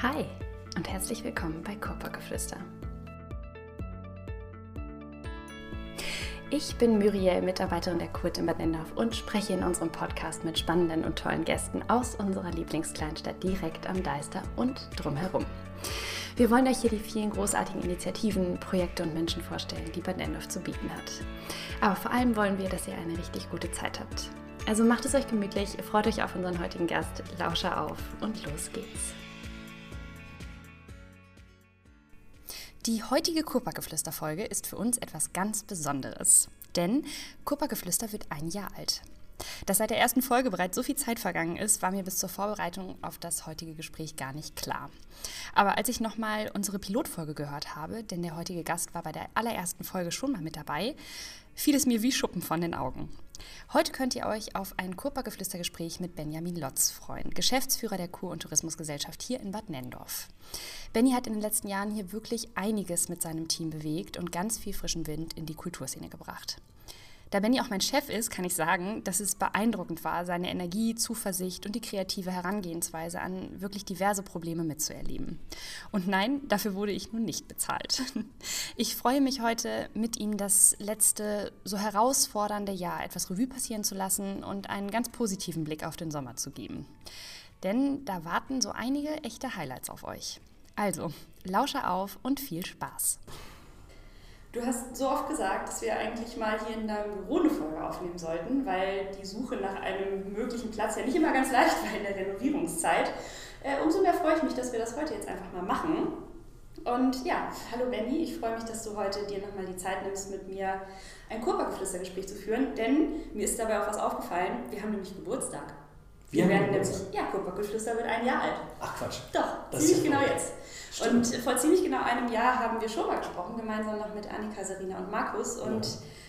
Hi und herzlich willkommen bei Körpergeflüster. Ich bin Muriel, Mitarbeiterin der Kurt in Bad Nendorf und spreche in unserem Podcast mit spannenden und tollen Gästen aus unserer Lieblingskleinstadt direkt am Deister und drumherum. Wir wollen euch hier die vielen großartigen Initiativen, Projekte und Menschen vorstellen, die Bad Nendorf zu bieten hat. Aber vor allem wollen wir, dass ihr eine richtig gute Zeit habt. Also macht es euch gemütlich, freut euch auf unseren heutigen Gast, Lauscher auf und los geht's. Die heutige Kurparkgeflüster-Folge ist für uns etwas ganz Besonderes. Denn Kurparkgeflüster wird ein Jahr alt. Dass seit der ersten Folge bereits so viel Zeit vergangen ist, war mir bis zur Vorbereitung auf das heutige Gespräch gar nicht klar. Aber als ich nochmal unsere Pilotfolge gehört habe, denn der heutige Gast war bei der allerersten Folge schon mal mit dabei, fiel es mir wie Schuppen von den Augen. Heute könnt ihr euch auf ein Kurparkgeflüstergespräch mit Benjamin Lotz freuen, Geschäftsführer der Kur- und Tourismusgesellschaft hier in Bad Nendorf. Benny hat in den letzten Jahren hier wirklich einiges mit seinem Team bewegt und ganz viel frischen Wind in die Kulturszene gebracht. Da Benny auch mein Chef ist, kann ich sagen, dass es beeindruckend war, seine Energie, Zuversicht und die kreative Herangehensweise an wirklich diverse Probleme mitzuerleben. Und nein, dafür wurde ich nun nicht bezahlt. Ich freue mich heute, mit ihm das letzte so herausfordernde Jahr etwas Revue passieren zu lassen und einen ganz positiven Blick auf den Sommer zu geben. Denn da warten so einige echte Highlights auf euch. Also, lausche auf und viel Spaß. Du hast so oft gesagt, dass wir eigentlich mal hier in deinem Büro eine Folge aufnehmen sollten, weil die Suche nach einem möglichen Platz ja nicht immer ganz leicht war in der Renovierungszeit. Äh, umso mehr freue ich mich, dass wir das heute jetzt einfach mal machen. Und ja, hallo Benny, ich freue mich, dass du heute dir nochmal die Zeit nimmst, mit mir ein Körpergeflüstergespräch zu führen, denn mir ist dabei auch was aufgefallen. Wir haben nämlich Geburtstag. Wir, wir werden nämlich, ja, Kupfergeflüster wird ein Jahr alt. Ach Quatsch. Doch, das ziemlich genau jetzt. Stimmt. Und vor ziemlich genau einem Jahr haben wir schon mal gesprochen, gemeinsam noch mit Annika, Serena und Markus. Und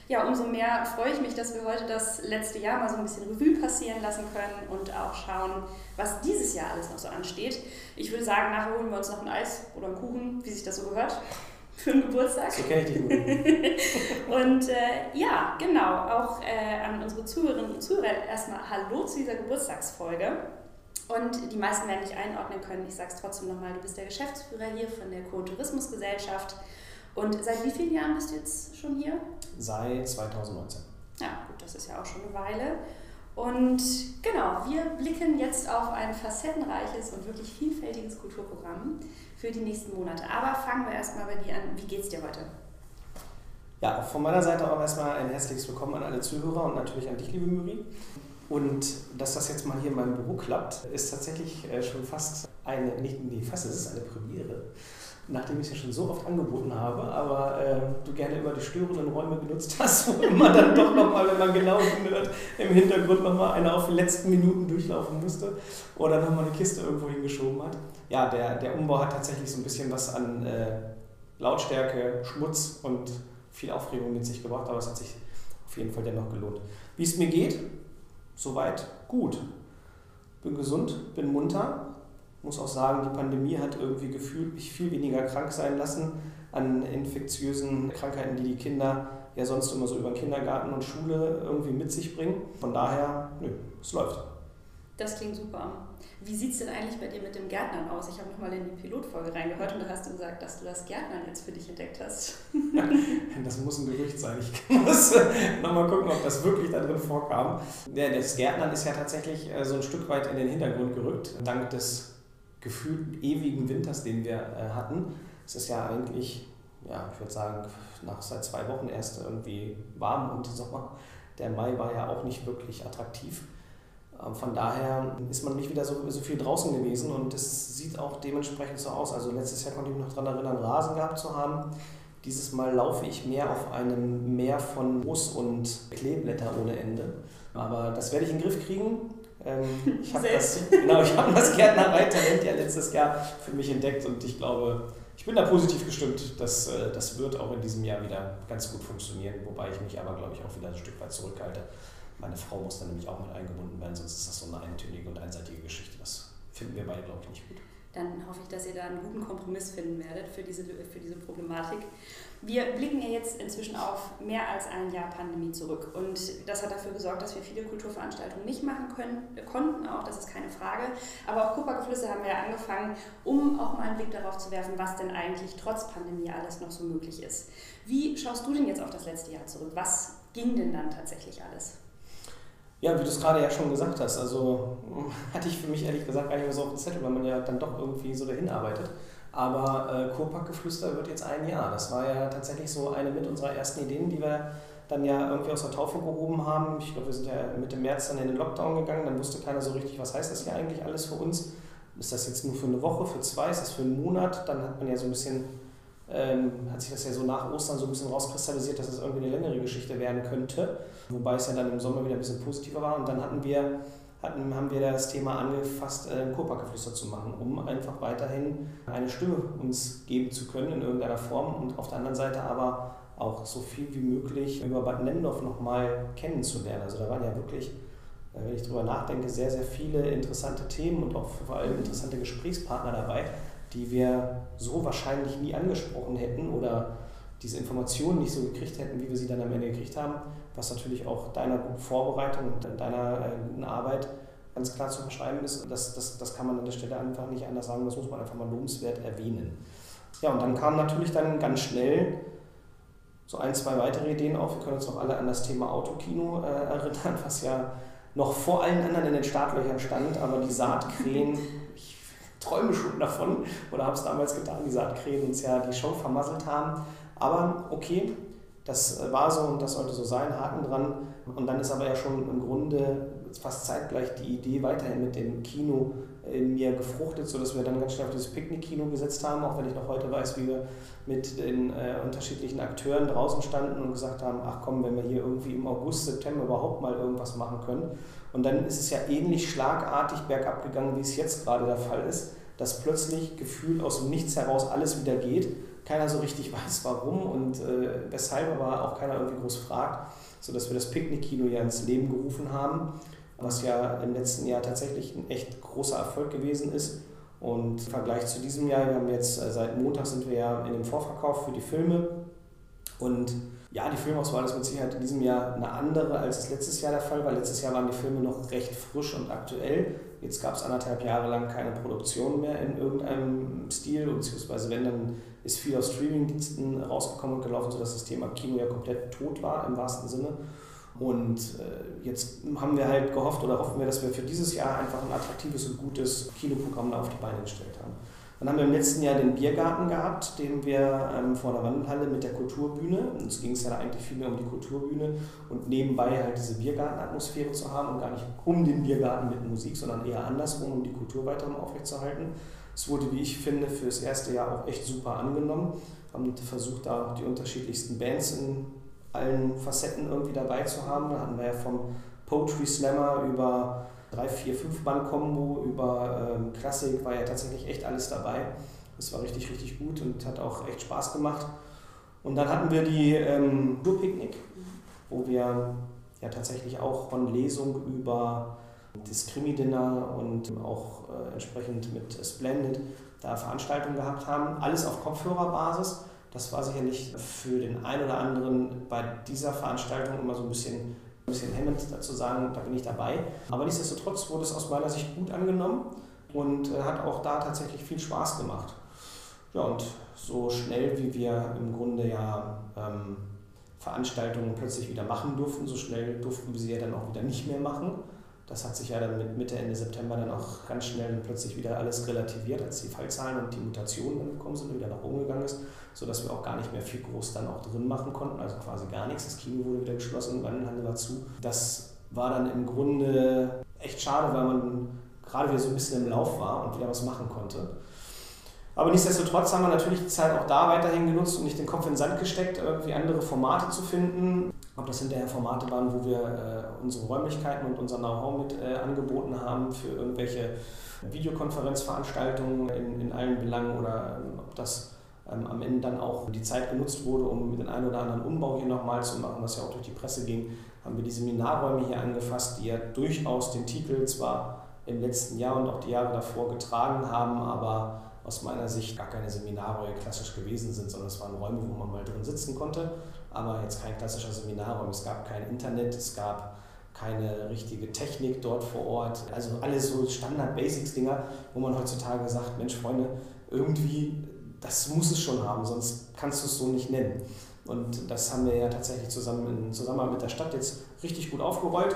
ja. ja, umso mehr freue ich mich, dass wir heute das letzte Jahr mal so ein bisschen Revue passieren lassen können und auch schauen, was dieses Jahr alles noch so ansteht. Ich würde sagen, nachher holen wir uns noch ein Eis oder einen Kuchen, wie sich das so gehört für einen Geburtstag. So kenne ich die Und äh, ja, genau, auch äh, an unsere Zuhörerinnen und Zuhörer erstmal Hallo zu dieser Geburtstagsfolge. Und die meisten werden dich einordnen können. Ich sage es trotzdem nochmal, du bist der Geschäftsführer hier von der Co-Tourismusgesellschaft. Und seit wie vielen Jahren bist du jetzt schon hier? Seit 2019. Ja, gut, das ist ja auch schon eine Weile. Und genau, wir blicken jetzt auf ein facettenreiches und wirklich vielfältiges Kulturprogramm für die nächsten Monate. Aber fangen wir erstmal bei dir an. Wie geht's dir heute? Ja, von meiner Seite auch erstmal ein herzliches Willkommen an alle Zuhörer und natürlich an dich, liebe Müri. Und dass das jetzt mal hier in meinem Büro klappt, ist tatsächlich äh, schon fast eine, nicht, nee, fast, es ist eine Premiere nachdem ich es ja schon so oft angeboten habe, aber äh, du gerne immer die störenden Räume benutzt hast, wo immer dann doch nochmal, wenn man genau hinhört, im Hintergrund nochmal einer auf die letzten Minuten durchlaufen musste oder nochmal eine Kiste irgendwo hingeschoben hat. Ja, der, der Umbau hat tatsächlich so ein bisschen was an äh, Lautstärke, Schmutz und viel Aufregung mit sich gebracht, aber es hat sich auf jeden Fall dennoch gelohnt. Wie es mir geht, soweit gut. Bin gesund, bin munter, muss auch sagen, die Pandemie hat irgendwie gefühlt mich viel weniger krank sein lassen an infektiösen Krankheiten, die die Kinder ja sonst immer so über Kindergarten und Schule irgendwie mit sich bringen. Von daher, nö, es läuft. Das klingt super. Wie sieht es denn eigentlich bei dir mit dem Gärtnern aus? Ich habe nochmal in die Pilotfolge reingehört und da hast du gesagt, dass du das Gärtnern jetzt für dich entdeckt hast. das muss ein Gerücht sein. Ich muss nochmal gucken, ob das wirklich da drin vorkam. Das Gärtnern ist ja tatsächlich äh, so ein Stück weit in den Hintergrund gerückt, dank des gefühlt ewigen Winters, den wir äh, hatten. Es ist ja eigentlich, ja, ich würde sagen, nach seit zwei Wochen erst irgendwie warm und Sommer. Der Mai war ja auch nicht wirklich attraktiv. Ähm, von daher ist man nicht wieder so, so viel draußen gewesen und es sieht auch dementsprechend so aus. Also letztes Jahr konnte ich mich noch daran erinnern, Rasen gehabt zu haben. Dieses Mal laufe ich mehr auf einem Meer von Moos und Kleeblätter ohne Ende. Aber das werde ich in den Griff kriegen. Ähm, ich habe das, genau, hab das Gärtnerei-Talent ja letztes Jahr für mich entdeckt und ich glaube, ich bin da positiv gestimmt, dass äh, das wird auch in diesem Jahr wieder ganz gut funktionieren, wobei ich mich aber, glaube ich, auch wieder ein Stück weit zurückhalte. Meine Frau muss dann nämlich auch mit eingebunden werden, sonst ist das so eine eintönige und einseitige Geschichte. Das finden wir beide, glaube ich, nicht gut. dann hoffe ich, dass ihr da einen guten Kompromiss finden werdet für diese, für diese Problematik. Wir blicken ja jetzt inzwischen auf mehr als ein Jahr Pandemie zurück und das hat dafür gesorgt, dass wir viele Kulturveranstaltungen nicht machen können, konnten, auch das ist keine Frage. Aber auch Kupfergeflüsse haben wir ja angefangen, um auch mal einen Blick darauf zu werfen, was denn eigentlich trotz Pandemie alles noch so möglich ist. Wie schaust du denn jetzt auf das letzte Jahr zurück? Was ging denn dann tatsächlich alles? Ja, wie du es gerade ja schon gesagt hast, also hatte ich für mich ehrlich gesagt gar nicht mehr so auf dem Zettel, weil man ja dann doch irgendwie so dahin arbeitet. Aber äh, Kurpackgeflüster wird jetzt ein Jahr. Das war ja tatsächlich so eine mit unserer ersten Ideen, die wir dann ja irgendwie aus der Taufe gehoben haben. Ich glaube, wir sind ja Mitte März dann in den Lockdown gegangen. Dann wusste keiner so richtig, was heißt das hier eigentlich alles für uns. Ist das jetzt nur für eine Woche, für zwei, ist das für einen Monat? Dann hat man ja so ein bisschen, ähm, hat sich das ja so nach Ostern so ein bisschen rauskristallisiert, dass es das irgendwie eine längere Geschichte werden könnte. Wobei es ja dann im Sommer wieder ein bisschen positiver war. Und dann hatten wir hatten, haben wir das Thema angefasst, äh, Kurpackgeflüster zu machen, um einfach weiterhin eine Stimme uns geben zu können in irgendeiner Form und auf der anderen Seite aber auch so viel wie möglich über Bad Nendorf nochmal kennenzulernen. Also da waren ja wirklich, äh, wenn ich drüber nachdenke, sehr, sehr viele interessante Themen und auch vor allem interessante Gesprächspartner dabei, die wir so wahrscheinlich nie angesprochen hätten oder diese Informationen nicht so gekriegt hätten, wie wir sie dann am Ende gekriegt haben, was natürlich auch deiner guten Vorbereitung und deiner äh, guten Arbeit ganz klar zu verschreiben ist. Das, das, das kann man an der Stelle einfach nicht anders sagen, das muss man einfach mal lobenswert erwähnen. Ja, und dann kamen natürlich dann ganz schnell so ein, zwei weitere Ideen auf. Wir können uns noch alle an das Thema Autokino äh, erinnern, was ja noch vor allen anderen in den Startlöchern stand, aber die Saatkrähen, ich träume schon davon oder habe es damals getan, die Saatkrähen uns ja die Show vermasselt haben. Aber okay, das war so und das sollte so sein, Haken dran. Und dann ist aber ja schon im Grunde fast zeitgleich die Idee weiterhin mit dem Kino in mir gefruchtet, sodass wir dann ganz schnell auf dieses Picknick-Kino gesetzt haben, auch wenn ich noch heute weiß, wie wir mit den äh, unterschiedlichen Akteuren draußen standen und gesagt haben, ach komm, wenn wir hier irgendwie im August, September überhaupt mal irgendwas machen können. Und dann ist es ja ähnlich schlagartig bergab gegangen, wie es jetzt gerade der Fall ist, dass plötzlich gefühlt aus dem Nichts heraus alles wieder geht keiner so richtig weiß, warum und äh, weshalb, aber auch keiner irgendwie groß fragt, sodass wir das Picknick-Kino ja ins Leben gerufen haben, was ja im letzten Jahr tatsächlich ein echt großer Erfolg gewesen ist. Und im Vergleich zu diesem Jahr, wir haben jetzt äh, seit Montag sind wir ja in dem Vorverkauf für die Filme und ja, die Filmauswahl ist mit Sicherheit in diesem Jahr eine andere, als es letztes Jahr der Fall war. Letztes Jahr waren die Filme noch recht frisch und aktuell. Jetzt gab es anderthalb Jahre lang keine Produktion mehr in irgendeinem Stil, beziehungsweise wenn, dann ist viel aus Streamingdiensten rausgekommen und gelaufen, sodass das Thema Kino ja komplett tot war im wahrsten Sinne. Und äh, jetzt haben wir halt gehofft oder hoffen wir, dass wir für dieses Jahr einfach ein attraktives und gutes Kinoprogramm auf die Beine gestellt haben. Dann haben wir im letzten Jahr den Biergarten gehabt, den wir ähm, vor der Wandelhalle mit der Kulturbühne. Uns ging es ja eigentlich viel mehr um die Kulturbühne und nebenbei halt diese Biergartenatmosphäre zu haben und gar nicht um den Biergarten mit Musik, sondern eher andersrum, um die Kultur weiter aufrechtzuerhalten. Es wurde, wie ich finde, für das erste Jahr auch echt super angenommen. Haben versucht, da die unterschiedlichsten Bands in allen Facetten irgendwie dabei zu haben. Da hatten wir ja vom Poetry Slammer über 3, 4, 5 Band-Kombo über ähm, Klassik war ja tatsächlich echt alles dabei. Das war richtig, richtig gut und hat auch echt Spaß gemacht. Und dann hatten wir die ähm, Tourpicknick, wo wir ja tatsächlich auch von Lesung über das Krimi-Dinner und auch äh, entsprechend mit Splendid da Veranstaltungen gehabt haben. Alles auf Kopfhörerbasis. Das war sicherlich für den einen oder anderen bei dieser Veranstaltung immer so ein bisschen ein bisschen hemmend dazu sagen, da bin ich dabei. Aber nichtsdestotrotz wurde es aus meiner Sicht gut angenommen und äh, hat auch da tatsächlich viel Spaß gemacht. Ja, und so schnell wie wir im Grunde ja ähm, Veranstaltungen plötzlich wieder machen durften, so schnell durften wir sie ja dann auch wieder nicht mehr machen. Das hat sich ja dann mit Mitte, Ende September dann auch ganz schnell plötzlich wieder alles relativiert, als die Fallzahlen und die Mutationen angekommen sind und wieder nach oben gegangen ist, sodass wir auch gar nicht mehr viel groß dann auch drin machen konnten, also quasi gar nichts. Das Kino wurde wieder geschlossen, Wandelhandel war zu. Das war dann im Grunde echt schade, weil man gerade wieder so ein bisschen im Lauf war und wieder was machen konnte. Aber nichtsdestotrotz haben wir natürlich die Zeit auch da weiterhin genutzt und nicht den Kopf in den Sand gesteckt, irgendwie andere Formate zu finden. Ob das hinterher Formate waren, wo wir äh, unsere Räumlichkeiten und unser Know-how mit äh, angeboten haben für irgendwelche Videokonferenzveranstaltungen in, in allen Belangen oder ähm, ob das ähm, am Ende dann auch die Zeit genutzt wurde, um den einen oder anderen Umbau hier nochmal zu machen, was ja auch durch die Presse ging, haben wir die Seminarräume hier angefasst, die ja durchaus den Titel zwar im letzten Jahr und auch die Jahre davor getragen haben, aber aus meiner Sicht gar keine Seminarräume klassisch gewesen sind, sondern es waren Räume, wo man mal drin sitzen konnte, aber jetzt kein klassischer Seminarraum. Es gab kein Internet, es gab keine richtige Technik dort vor Ort. Also alles so Standard-Basics-Dinger, wo man heutzutage sagt, Mensch, Freunde, irgendwie, das muss es schon haben, sonst kannst du es so nicht nennen. Und das haben wir ja tatsächlich zusammen in mit der Stadt jetzt richtig gut aufgerollt.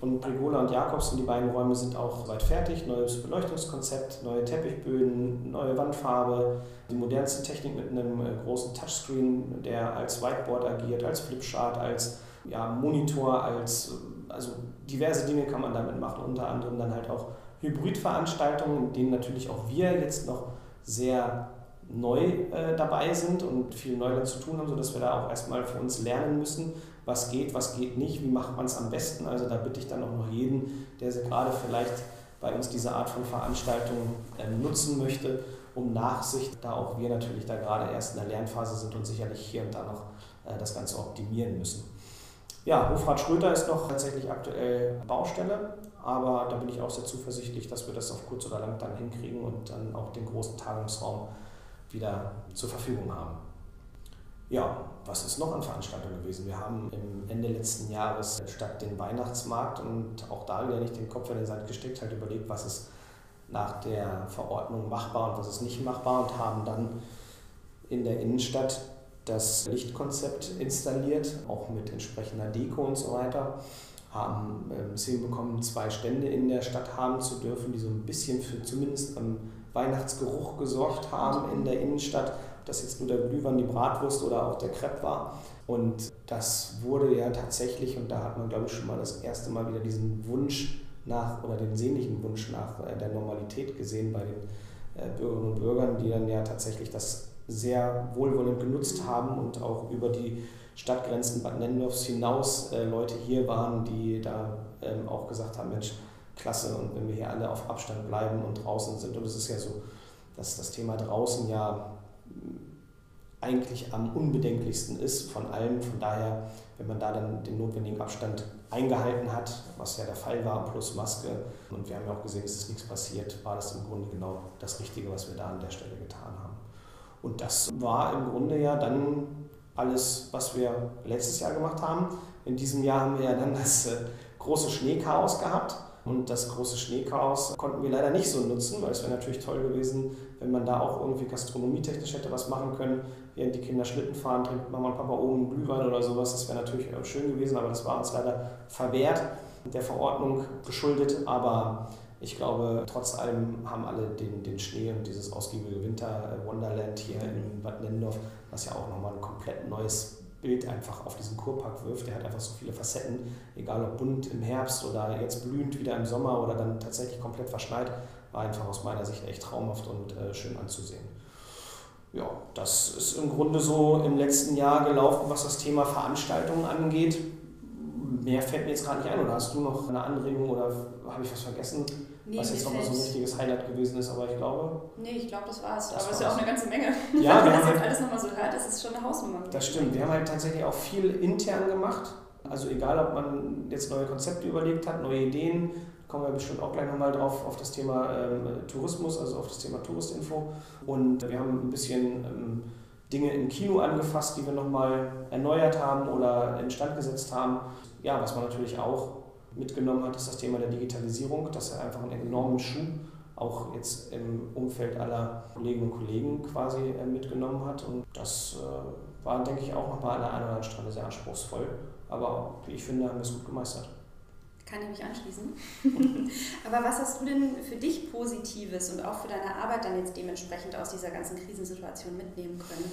Und Rigola und Jakobs und die beiden Räume sind auch soweit fertig. Neues Beleuchtungskonzept, neue Teppichböden, neue Wandfarbe, die modernste Technik mit einem äh, großen Touchscreen, der als Whiteboard agiert, als Flipchart, als ja, Monitor, als also diverse Dinge kann man damit machen, unter anderem dann halt auch Hybridveranstaltungen, in denen natürlich auch wir jetzt noch sehr neu äh, dabei sind und viel Neuland zu tun haben, sodass wir da auch erstmal für uns lernen müssen, was geht, was geht nicht, wie macht man es am besten. Also da bitte ich dann auch noch jeden, der gerade vielleicht bei uns diese Art von Veranstaltung äh, nutzen möchte, um Nachsicht, da auch wir natürlich da gerade erst in der Lernphase sind und sicherlich hier und da noch äh, das Ganze optimieren müssen. Ja, Hofrat Schröter ist noch tatsächlich aktuell Baustelle, aber da bin ich auch sehr zuversichtlich, dass wir das auf kurz oder lang dann hinkriegen und dann auch den großen Tagungsraum wieder zur Verfügung haben. Ja, was ist noch an Veranstaltungen gewesen? Wir haben im Ende letzten Jahres statt den Weihnachtsmarkt und auch da wieder nicht den Kopf in den Sand gesteckt, halt überlegt, was ist nach der Verordnung machbar und was ist nicht machbar und haben dann in der Innenstadt das Lichtkonzept installiert, auch mit entsprechender Deko und so weiter. Haben ähm, es hinbekommen, zwei Stände in der Stadt haben zu dürfen, die so ein bisschen für zumindest am Weihnachtsgeruch gesorgt haben in der Innenstadt. Das jetzt nur der Glühwein, die Bratwurst oder auch der Crepe war. Und das wurde ja tatsächlich, und da hat man, glaube ich, schon mal das erste Mal wieder diesen Wunsch nach oder den sehnlichen Wunsch nach äh, der Normalität gesehen bei den äh, Bürgerinnen und Bürgern, die dann ja tatsächlich das sehr wohlwollend genutzt haben und auch über die Stadtgrenzen Bad Nennendorfs hinaus äh, Leute hier waren, die da ähm, auch gesagt haben, Mensch, klasse, und wenn wir hier alle auf Abstand bleiben und draußen sind, und es ist ja so, dass das Thema draußen ja eigentlich am unbedenklichsten ist von allen. Von daher, wenn man da dann den notwendigen Abstand eingehalten hat, was ja der Fall war, plus Maske, und wir haben ja auch gesehen, es ist nichts passiert, war das im Grunde genau das Richtige, was wir da an der Stelle getan haben. Und das war im Grunde ja dann alles, was wir letztes Jahr gemacht haben. In diesem Jahr haben wir ja dann das äh, große Schneechaos gehabt. Und das große Schneechaos konnten wir leider nicht so nutzen, weil es wäre natürlich toll gewesen, wenn man da auch irgendwie gastronomietechnisch hätte was machen können. Während die Kinder Schlitten fahren, trinkt Mama und Papa oben Glühwein oder sowas. Das wäre natürlich äh, schön gewesen, aber das war uns leider verwehrt, der Verordnung geschuldet. Aber ich glaube, trotz allem haben alle den, den Schnee und dieses ausgiebige Winter-Wonderland hier in Bad Nennendorf, was ja auch nochmal ein komplett neues Bild einfach auf diesen Kurpark wirft. Der hat einfach so viele Facetten, egal ob bunt im Herbst oder jetzt blühend wieder im Sommer oder dann tatsächlich komplett verschneit, war einfach aus meiner Sicht echt traumhaft und äh, schön anzusehen. Ja, das ist im Grunde so im letzten Jahr gelaufen, was das Thema Veranstaltungen angeht. Mehr fällt mir jetzt gerade nicht ein. Oder hast du noch eine Anregung oder habe ich was vergessen? Nee, was jetzt nochmal so ein richtiges Highlight gewesen ist, aber ich glaube. Nee, ich glaube, das war's. Das aber es ist ja auch eine ganze Menge. Ja, Wenn man das jetzt alles nochmal so hört, das ist schon eine Hausnummer. Das stimmt. Wir haben halt tatsächlich auch viel intern gemacht. Also egal, ob man jetzt neue Konzepte überlegt hat, neue Ideen, kommen wir bestimmt auch gleich nochmal drauf auf das Thema ähm, Tourismus, also auf das Thema Touristinfo. Und wir haben ein bisschen ähm, Dinge im Kino angefasst, die wir nochmal erneuert haben oder instand gesetzt haben. Ja, was man natürlich auch mitgenommen hat, ist das Thema der Digitalisierung, dass er einfach einen enormen Schub auch jetzt im Umfeld aller Kolleginnen und Kollegen quasi äh, mitgenommen hat. Und das äh, war, denke ich, auch nochmal an der einen oder anderen Stelle sehr anspruchsvoll. Aber wie ich finde, haben wir es gut gemeistert. Kann ich mich anschließen. Aber was hast du denn für dich Positives und auch für deine Arbeit dann jetzt dementsprechend aus dieser ganzen Krisensituation mitnehmen können?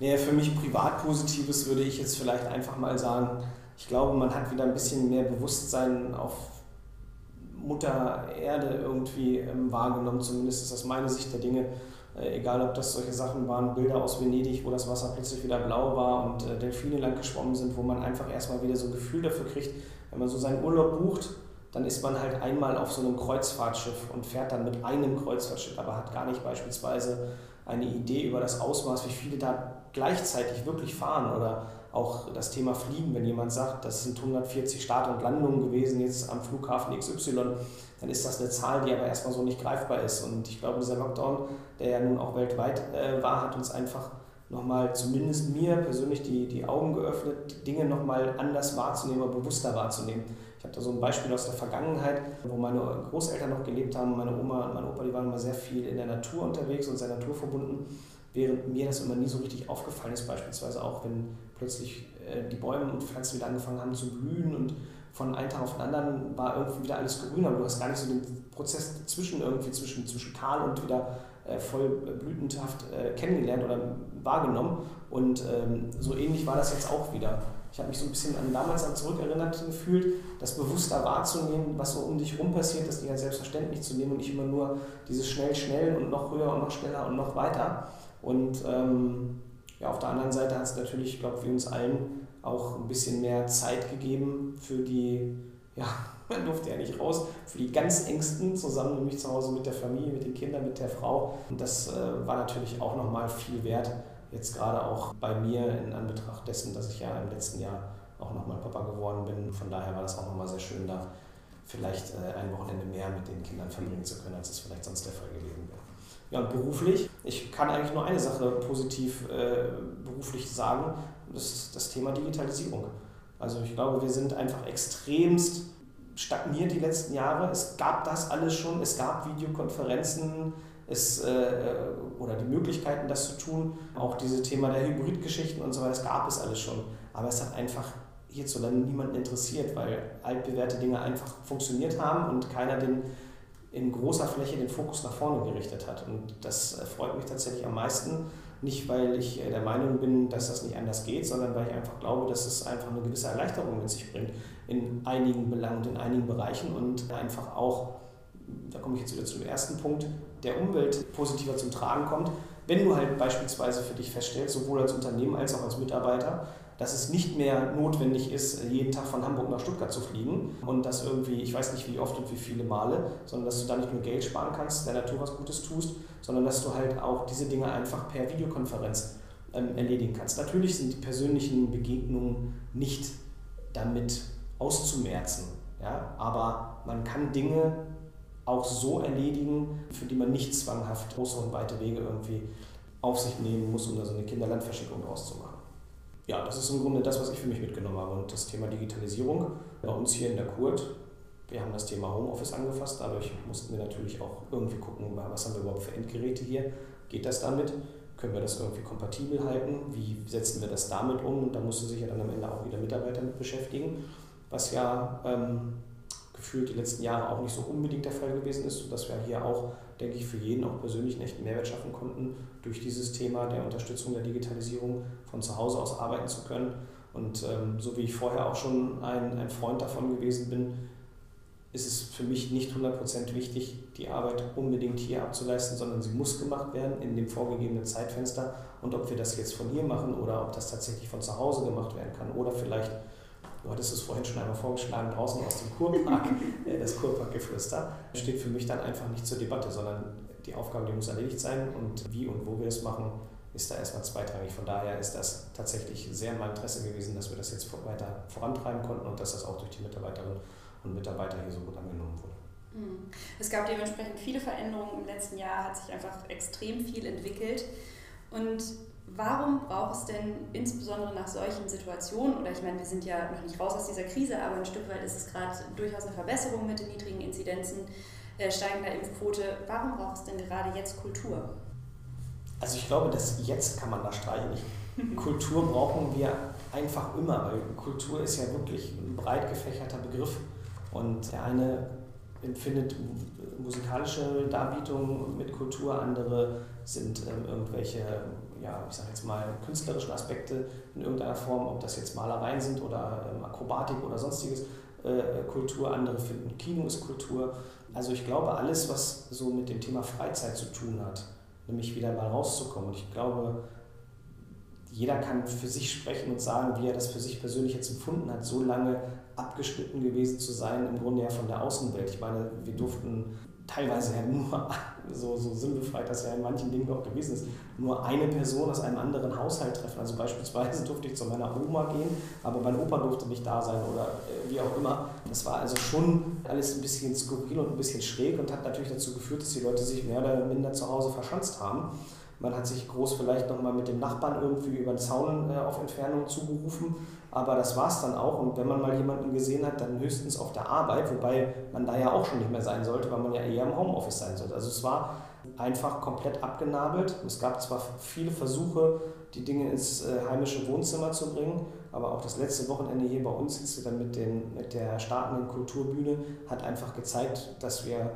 Nee, für mich privat Positives würde ich jetzt vielleicht einfach mal sagen, ich glaube, man hat wieder ein bisschen mehr Bewusstsein auf Mutter Erde irgendwie ähm, wahrgenommen. Zumindest ist das meine Sicht der Dinge. Äh, egal, ob das solche Sachen waren, Bilder aus Venedig, wo das Wasser plötzlich wieder blau war und äh, Delfine lang geschwommen sind, wo man einfach erstmal wieder so ein Gefühl dafür kriegt, wenn man so seinen Urlaub bucht, dann ist man halt einmal auf so einem Kreuzfahrtschiff und fährt dann mit einem Kreuzfahrtschiff, aber hat gar nicht beispielsweise eine Idee über das Ausmaß, wie viele da gleichzeitig wirklich fahren oder auch das Thema Fliegen, wenn jemand sagt, das sind 140 Start- und Landungen gewesen jetzt am Flughafen XY, dann ist das eine Zahl, die aber erstmal so nicht greifbar ist. Und ich glaube, dieser Lockdown, der ja nun auch weltweit äh, war, hat uns einfach nochmal, zumindest mir persönlich, die, die Augen geöffnet, Dinge nochmal anders wahrzunehmen, bewusster wahrzunehmen. Ich habe da so ein Beispiel aus der Vergangenheit, wo meine Großeltern noch gelebt haben. Meine Oma und mein Opa, die waren immer sehr viel in der Natur unterwegs und sehr naturverbunden, während mir das immer nie so richtig aufgefallen ist, beispielsweise auch, wenn plötzlich äh, die Bäume und Pflanzen wieder angefangen haben zu blühen und von einem Tag auf den anderen war irgendwie wieder alles grün, aber du hast gar nicht so den Prozess zwischen irgendwie zwischen, zwischen kahl und wieder äh, voll äh, kennengelernt oder wahrgenommen. Und ähm, so ähnlich war das jetzt auch wieder. Ich habe mich so ein bisschen an damals an zurückerinnert gefühlt, das bewusster wahrzunehmen, was so um dich rum passiert, das nicht als selbstverständlich zu nehmen und nicht immer nur dieses schnell, schnell und noch höher und noch schneller und noch weiter. Und ähm, ja, auf der anderen Seite hat es natürlich, ich glaube, wir uns allen auch ein bisschen mehr Zeit gegeben für die, ja, man durfte ja nicht raus, für die ganz Ängsten zusammen, nämlich zu Hause mit der Familie, mit den Kindern, mit der Frau. Und das äh, war natürlich auch nochmal viel wert, jetzt gerade auch bei mir in Anbetracht dessen, dass ich ja im letzten Jahr auch nochmal Papa geworden bin. Von daher war das auch nochmal sehr schön, da vielleicht äh, ein Wochenende mehr mit den Kindern verbringen zu können, als es vielleicht sonst der Fall gewesen wäre. Ja, und beruflich, ich kann eigentlich nur eine Sache positiv äh, beruflich sagen, das ist das Thema Digitalisierung. Also ich glaube, wir sind einfach extremst stagniert die letzten Jahre. Es gab das alles schon, es gab Videokonferenzen, es, äh, oder die Möglichkeiten, das zu tun. Auch diese Thema der Hybridgeschichten und so weiter, das gab es alles schon. Aber es hat einfach hierzulande niemanden interessiert, weil altbewährte Dinge einfach funktioniert haben und keiner den in großer Fläche den Fokus nach vorne gerichtet hat. Und das freut mich tatsächlich am meisten. Nicht, weil ich der Meinung bin, dass das nicht anders geht, sondern weil ich einfach glaube, dass es einfach eine gewisse Erleichterung mit sich bringt in einigen Belangen und in einigen Bereichen und einfach auch, da komme ich jetzt wieder zum ersten Punkt, der Umwelt positiver zum Tragen kommt. Wenn du halt beispielsweise für dich feststellst, sowohl als Unternehmen als auch als Mitarbeiter, dass es nicht mehr notwendig ist, jeden Tag von Hamburg nach Stuttgart zu fliegen und das irgendwie, ich weiß nicht wie oft und wie viele Male, sondern dass du da nicht nur Geld sparen kannst, der Natur was Gutes tust, sondern dass du halt auch diese Dinge einfach per Videokonferenz ähm, erledigen kannst. Natürlich sind die persönlichen Begegnungen nicht damit auszumerzen, ja? aber man kann Dinge auch so erledigen, für die man nicht zwanghaft große und weite Wege irgendwie auf sich nehmen muss, um da so eine Kinderlandverschickung auszumachen ja, das ist im Grunde das, was ich für mich mitgenommen habe. Und das Thema Digitalisierung bei uns hier in der Kurt. Wir haben das Thema Homeoffice angefasst, dadurch mussten wir natürlich auch irgendwie gucken, was haben wir überhaupt für Endgeräte hier. Geht das damit? Können wir das irgendwie kompatibel halten? Wie setzen wir das damit um? Und da musste sich ja dann am Ende auch wieder Mitarbeiter mit beschäftigen, was ja ähm, gefühlt die letzten Jahre auch nicht so unbedingt der Fall gewesen ist, sodass wir hier auch, denke ich, für jeden auch persönlich einen echten Mehrwert schaffen konnten, durch dieses Thema der Unterstützung der Digitalisierung von zu Hause aus arbeiten zu können. Und ähm, so wie ich vorher auch schon ein, ein Freund davon gewesen bin, ist es für mich nicht 100% wichtig, die Arbeit unbedingt hier abzuleisten, sondern sie muss gemacht werden in dem vorgegebenen Zeitfenster. Und ob wir das jetzt von hier machen oder ob das tatsächlich von zu Hause gemacht werden kann oder vielleicht du hattest es vorhin schon einmal vorgeschlagen, draußen aus dem Kurpark, äh, das Kurparkgeflüster, steht für mich dann einfach nicht zur Debatte, sondern die Aufgabe, die muss erledigt sein und wie und wo wir es machen, ist da erstmal zweitrangig. Von daher ist das tatsächlich sehr in meinem Interesse gewesen, dass wir das jetzt weiter vorantreiben konnten und dass das auch durch die Mitarbeiterinnen und Mitarbeiter hier so gut angenommen wurde. Mhm. Es gab dementsprechend viele Veränderungen im letzten Jahr, hat sich einfach extrem viel entwickelt. Und Warum braucht es denn insbesondere nach solchen Situationen, oder ich meine, wir sind ja noch nicht raus aus dieser Krise, aber ein Stück weit ist es gerade durchaus eine Verbesserung mit den niedrigen Inzidenzen, äh, steigender Impfquote, warum braucht es denn gerade jetzt Kultur? Also ich glaube, dass jetzt kann man da streichen. Kultur brauchen wir einfach immer, weil Kultur ist ja wirklich ein breit gefächerter Begriff. Und der eine empfindet musikalische Darbietungen mit Kultur, andere sind ähm, irgendwelche ja, ich sage jetzt mal, künstlerischen Aspekte in irgendeiner Form, ob das jetzt Malereien sind oder ähm, Akrobatik oder sonstiges äh, Kultur, andere finden Kino ist Kultur. Also ich glaube, alles, was so mit dem Thema Freizeit zu tun hat, nämlich wieder mal rauszukommen. Und ich glaube, jeder kann für sich sprechen und sagen, wie er das für sich persönlich jetzt empfunden hat. So lange abgeschnitten gewesen zu sein, im Grunde ja von der Außenwelt. Ich meine, wir durften teilweise ja nur, so, so sinnbefreit das ja in manchen Dingen auch gewesen ist, nur eine Person aus einem anderen Haushalt treffen. Also beispielsweise durfte ich zu meiner Oma gehen, aber mein Opa durfte nicht da sein oder äh, wie auch immer. Das war also schon alles ein bisschen skurril und ein bisschen schräg und hat natürlich dazu geführt, dass die Leute sich mehr oder minder zu Hause verschanzt haben. Man hat sich groß vielleicht nochmal mit dem Nachbarn irgendwie über den Zaun äh, auf Entfernung zugerufen, aber das war es dann auch. Und wenn man mal jemanden gesehen hat, dann höchstens auf der Arbeit, wobei man da ja auch schon nicht mehr sein sollte, weil man ja eher im Homeoffice sein sollte. Also es war einfach komplett abgenabelt. Es gab zwar viele Versuche, die Dinge ins äh, heimische Wohnzimmer zu bringen, aber auch das letzte Wochenende hier bei uns, jetzt dann mit, den, mit der startenden Kulturbühne, hat einfach gezeigt, dass wir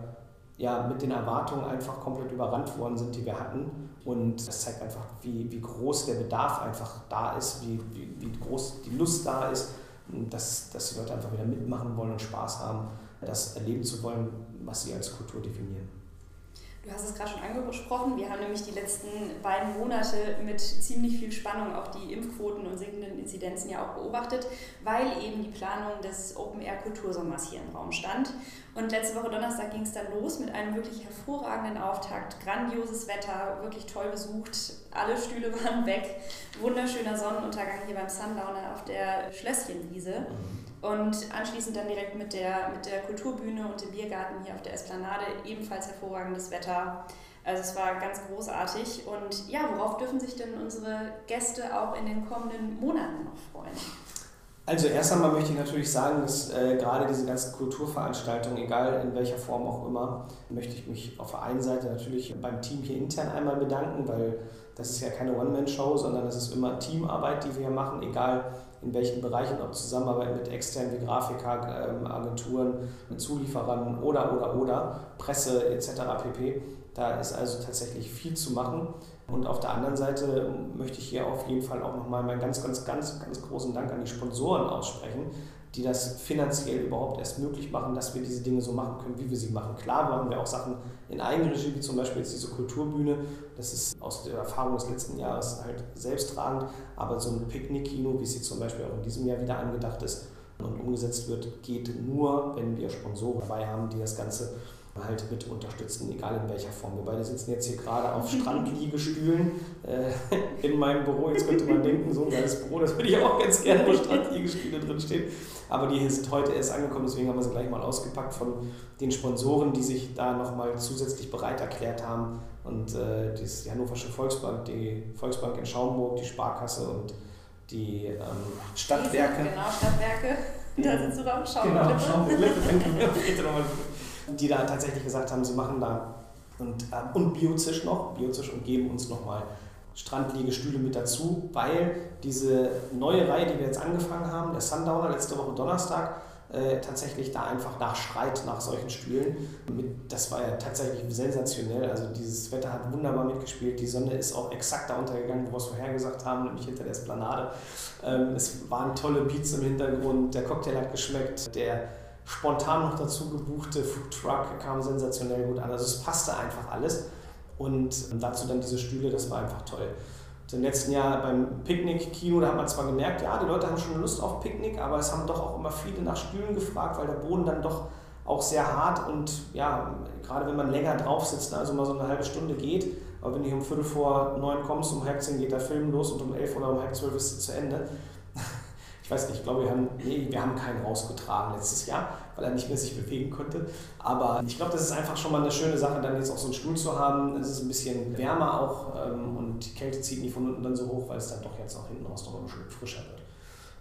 ja, mit den Erwartungen einfach komplett überrannt worden sind, die wir hatten. Und das zeigt einfach, wie, wie groß der Bedarf einfach da ist, wie, wie, wie groß die Lust da ist, dass, dass die Leute einfach wieder mitmachen wollen und Spaß haben, das erleben zu wollen, was sie als Kultur definieren. Du hast es gerade schon angesprochen. Wir haben nämlich die letzten beiden Monate mit ziemlich viel Spannung auch die Impfquoten und sinkenden Inzidenzen ja auch beobachtet, weil eben die Planung des Open-Air-Kultursommers hier im Raum stand. Und letzte Woche Donnerstag ging es dann los mit einem wirklich hervorragenden Auftakt. Grandioses Wetter, wirklich toll besucht. Alle Stühle waren weg. Wunderschöner Sonnenuntergang hier beim Sundowner auf der Schlösschenwiese. Mhm. Und anschließend dann direkt mit der, mit der Kulturbühne und dem Biergarten hier auf der Esplanade ebenfalls hervorragendes Wetter. Also es war ganz großartig. Und ja, worauf dürfen sich denn unsere Gäste auch in den kommenden Monaten noch freuen? Also erst einmal möchte ich natürlich sagen, dass äh, gerade diese ganzen Kulturveranstaltungen, egal in welcher Form auch immer, möchte ich mich auf der einen Seite natürlich beim Team hier intern einmal bedanken, weil das ist ja keine One-Man-Show, sondern es ist immer Teamarbeit, die wir machen, egal in welchen Bereichen, ob Zusammenarbeit mit externen wie Grafiker, ähm, mit Zulieferern oder, oder, oder, Presse etc. pp. Da ist also tatsächlich viel zu machen. Und auf der anderen Seite möchte ich hier auf jeden Fall auch nochmal meinen ganz, ganz, ganz, ganz großen Dank an die Sponsoren aussprechen, die das finanziell überhaupt erst möglich machen, dass wir diese Dinge so machen können, wie wir sie machen. Klar machen wir auch Sachen in Eigenregie, wie zum Beispiel jetzt diese Kulturbühne. Das ist aus der Erfahrung des letzten Jahres halt selbsttragend, aber so ein Picknickkino, wie es jetzt zum Beispiel auch in diesem Jahr wieder angedacht ist und umgesetzt wird, geht nur, wenn wir Sponsoren dabei haben, die das Ganze halt mit unterstützen, egal in welcher Form. Wir beide sitzen jetzt hier gerade auf Strandliegestühlen äh, in meinem Büro. Jetzt könnte man denken, so ein geiles Büro, das würde ich auch ganz gerne, wo Strandliegestühle drinstehen. Aber die sind heute erst angekommen, deswegen haben wir sie gleich mal ausgepackt von den Sponsoren, die sich da nochmal zusätzlich bereit erklärt haben. Und äh, die Hannoversche Volksbank, die Volksbank in Schaumburg, die Sparkasse und die ähm, Stadtwerke. Genau, Stadtwerke. Da sitzt du da und Schaumburg. Genau, Schaumburg. Die da tatsächlich gesagt haben, sie machen da und, äh, und Biozisch noch, Biozisch und geben uns nochmal Strandliegestühle mit dazu, weil diese neue Reihe, die wir jetzt angefangen haben, der Sundowner letzte Woche Donnerstag, äh, tatsächlich da einfach nachschreit nach solchen Stühlen. Mit, das war ja tatsächlich sensationell. Also dieses Wetter hat wunderbar mitgespielt. Die Sonne ist auch exakt da untergegangen, wo wir es vorhergesagt haben, nämlich hinter der Esplanade. Ähm, es waren tolle Beats im Hintergrund, der Cocktail hat geschmeckt, der spontan noch dazu gebuchte Food Truck kam sensationell gut an. Also es passte einfach alles. Und dazu dann diese Stühle, das war einfach toll. Im letzten Jahr beim Picknick-Kino, da hat man zwar gemerkt, ja, die Leute haben schon Lust auf Picknick, aber es haben doch auch immer viele nach Stühlen gefragt, weil der Boden dann doch auch sehr hart und ja, gerade wenn man länger drauf sitzt, ne, also mal so eine halbe Stunde geht, aber wenn du um Viertel vor neun kommst, um halb zehn geht der Film los und um elf oder um halb zwölf ist es zu Ende, ich weiß nicht, ich glaube, wir haben, nee, wir haben keinen rausgetragen letztes Jahr, weil er nicht mehr sich bewegen konnte. Aber ich glaube, das ist einfach schon mal eine schöne Sache, dann jetzt auch so einen Stuhl zu haben. Es ist ein bisschen wärmer auch ähm, und die Kälte zieht nicht von unten dann so hoch, weil es dann doch jetzt auch hinten raus noch ein bisschen frischer wird.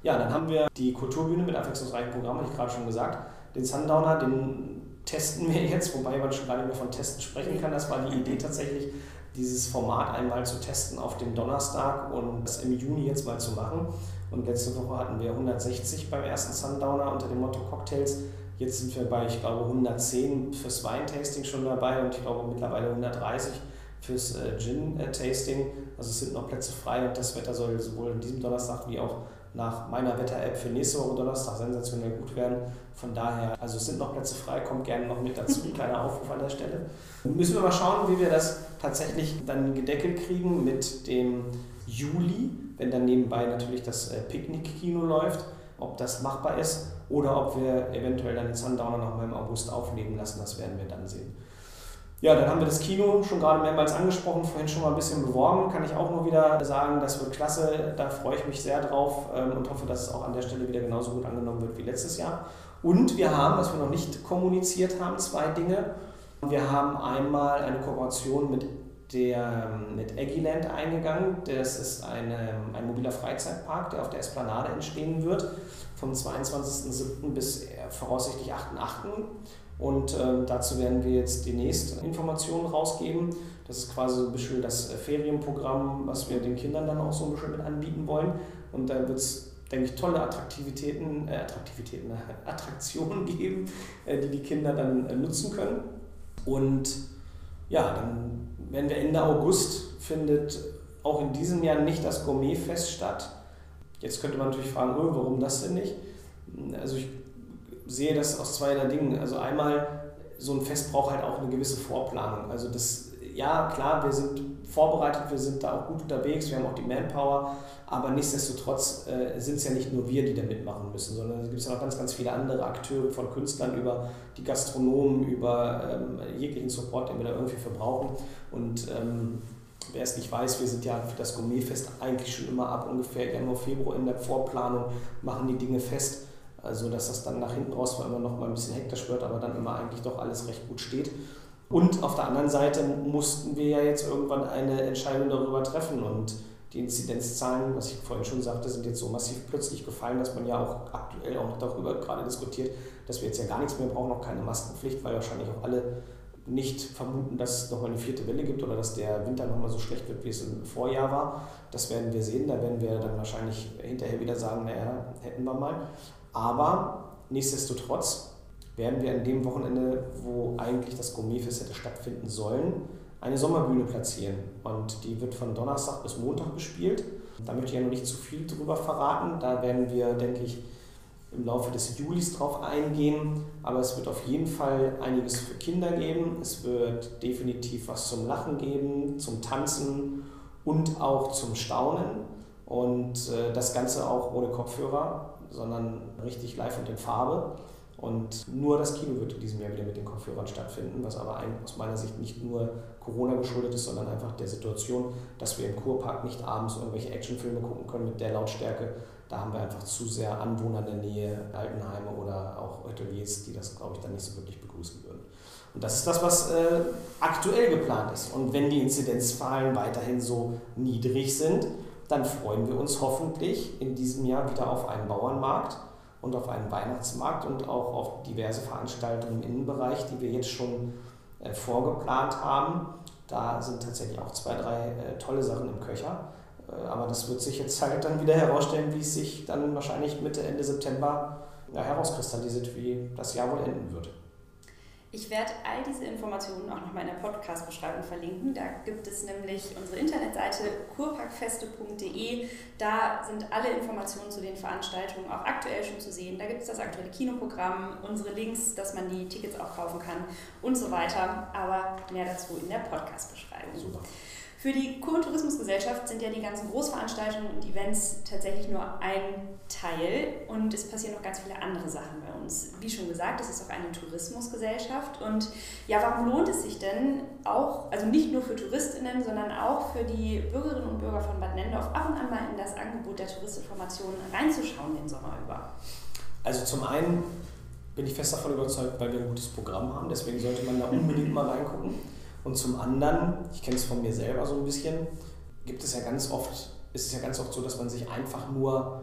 Ja, dann haben wir die Kulturbühne mit abwechslungsreichen Programmen, habe ich gerade schon gesagt. Den Sundowner, den testen wir jetzt, wobei man schon gar nicht mehr von Testen sprechen kann. Das war die Idee tatsächlich, dieses Format einmal zu testen auf dem Donnerstag und das im Juni jetzt mal zu machen. Und letzte Woche hatten wir 160 beim ersten Sundowner unter dem Motto Cocktails. Jetzt sind wir bei, ich glaube, 110 fürs Weintasting schon dabei und ich glaube mittlerweile 130 fürs äh, Gin-Tasting. Also es sind noch Plätze frei und das Wetter soll sowohl an diesem Donnerstag wie auch nach meiner Wetter-App für nächste Woche Donnerstag sensationell gut werden. Von daher, also es sind noch Plätze frei, kommt gerne noch mit dazu. Kleiner Aufruf an der Stelle. Müssen wir mal schauen, wie wir das tatsächlich dann gedeckelt kriegen mit dem Juli, wenn dann nebenbei natürlich das äh, Picknick-Kino läuft, ob das machbar ist. oder ob wir eventuell dann die Sundowner noch mal im August aufleben lassen, das werden wir dann sehen. Ja, dann haben wir das Kino schon gerade mehrmals angesprochen, vorhin schon mal ein bisschen beworben. Kann ich auch nur wieder sagen, das wird klasse. Da freue ich mich sehr drauf ähm, und hoffe, dass es auch an der Stelle wieder genauso gut angenommen wird wie letztes Jahr. Und wir haben, was wir noch nicht kommuniziert haben, zwei Dinge. Wir haben einmal eine Kooperation mit, der, mit Aggieland eingegangen. Das ist eine, ein mobiler Freizeitpark, der auf der Esplanade entstehen wird, vom 22.07. bis voraussichtlich 8.08. Und äh, dazu werden wir jetzt demnächst Informationen rausgeben. Das ist quasi so ein bisschen das äh, Ferienprogramm, was wir den Kindern dann auch so ein bisschen mit anbieten wollen. Und da wird es, denke ich, tolle Attraktivitäten, äh, Attraktivitäten, Attraktionen geben, äh, die die Kinder dann äh, nutzen können. Und ja, dann werden wir Ende August findet auch in diesem Jahr nicht das Gourmetfest statt. Jetzt könnte man natürlich fragen, oh, warum das denn nicht? Also ich sehe das aus zweierlei Dingen. Also einmal, so ein Fest braucht halt auch eine gewisse Vorplanung. Also das, ja klar, wir sind vorbereitet, wir sind da auch gut unterwegs, wir haben auch die Manpower, aber nichtsdestotrotz äh, sind es ja nicht nur wir, die da mitmachen müssen, sondern es gibt ja noch ganz, ganz viele andere Akteure von Künstlern über die Gastronomen, über ähm, jeglichen Support, den wir da irgendwie verbrauchen. Und ähm, wer es nicht weiß, wir sind ja für das Gourmetfest eigentlich schon immer ab ungefähr Januar, Februar in der Vorplanung, machen die Dinge fest. Also dass das dann nach hinten raus immer noch mal ein bisschen hektisch wird, aber dann immer eigentlich doch alles recht gut steht. Und auf der anderen Seite mussten wir ja jetzt irgendwann eine Entscheidung darüber treffen und die Inzidenzzahlen, was ich vorhin schon sagte, sind jetzt so massiv plötzlich gefallen, dass man ja auch aktuell auch noch darüber gerade diskutiert, dass wir jetzt ja gar nichts mehr brauchen, auch keine Maskenpflicht, weil wahrscheinlich auch alle nicht vermuten, dass es nochmal eine vierte Welle gibt oder dass der Winter nochmal so schlecht wird, wie es im Vorjahr war. Das werden wir sehen. Da werden wir dann wahrscheinlich hinterher wieder sagen, naja, hätten wir mal. Aber nichtsdestotrotz werden wir an dem Wochenende, wo eigentlich das Gourmetfest hätte stattfinden sollen, eine Sommerbühne platzieren. Und die wird von Donnerstag bis Montag gespielt. Da möchte ich ja noch nicht zu viel drüber verraten. Da werden wir, denke ich, im Laufe des Julis drauf eingehen. Aber es wird auf jeden Fall einiges für Kinder geben. Es wird definitiv was zum Lachen geben, zum Tanzen und auch zum Staunen. Und äh, das Ganze auch ohne Kopfhörer sondern richtig live und in Farbe. Und nur das Kino wird in diesem Jahr wieder mit den Kopfhörern stattfinden, was aber aus meiner Sicht nicht nur Corona geschuldet ist, sondern einfach der Situation, dass wir im Kurpark nicht abends irgendwelche Actionfilme gucken können mit der Lautstärke. Da haben wir einfach zu sehr Anwohner in der Nähe, Altenheime oder auch Hoteliers, die das, glaube ich, dann nicht so wirklich begrüßen würden. Und das ist das, was äh, aktuell geplant ist. Und wenn die Inzidenzzahlen weiterhin so niedrig sind, dann freuen wir uns hoffentlich in diesem Jahr wieder auf einen Bauernmarkt und auf einen Weihnachtsmarkt und auch auf diverse Veranstaltungen im Innenbereich, die wir jetzt schon äh, vorgeplant haben. Da sind tatsächlich auch zwei, drei äh, tolle Sachen im Köcher. Äh, aber das wird sich jetzt halt dann wieder herausstellen, wie es sich dann wahrscheinlich Mitte, Ende September ja, herauskristallisiert, wie das Jahr wohl enden wird. Ich werde all diese Informationen auch nochmal in der Podcast-Beschreibung verlinken. Da gibt es nämlich unsere Internetseite kurparkfeste.de. Da sind alle Informationen zu den Veranstaltungen auch aktuell schon zu sehen. Da gibt es das aktuelle Kinoprogramm, unsere Links, dass man die Tickets auch kaufen kann und so weiter. Aber mehr dazu in der Podcast-Beschreibung. Super. Für die Kurtourismusgesellschaft sind ja die ganzen Großveranstaltungen und Events tatsächlich nur ein Teil und es passieren noch ganz viele andere Sachen bei uns. Wie schon gesagt, es ist auch eine Tourismusgesellschaft und ja, warum lohnt es sich denn auch, also nicht nur für TouristInnen, sondern auch für die Bürgerinnen und Bürger von Bad Nendorf ab und an mal in das Angebot der Touristinformation reinzuschauen den Sommer über? Also zum einen bin ich fest davon überzeugt, weil wir ein gutes Programm haben, deswegen sollte man da unbedingt mal reingucken. Und zum anderen, ich kenne es von mir selber so ein bisschen, gibt es ja ganz oft, ist es ja ganz oft so, dass man sich einfach nur,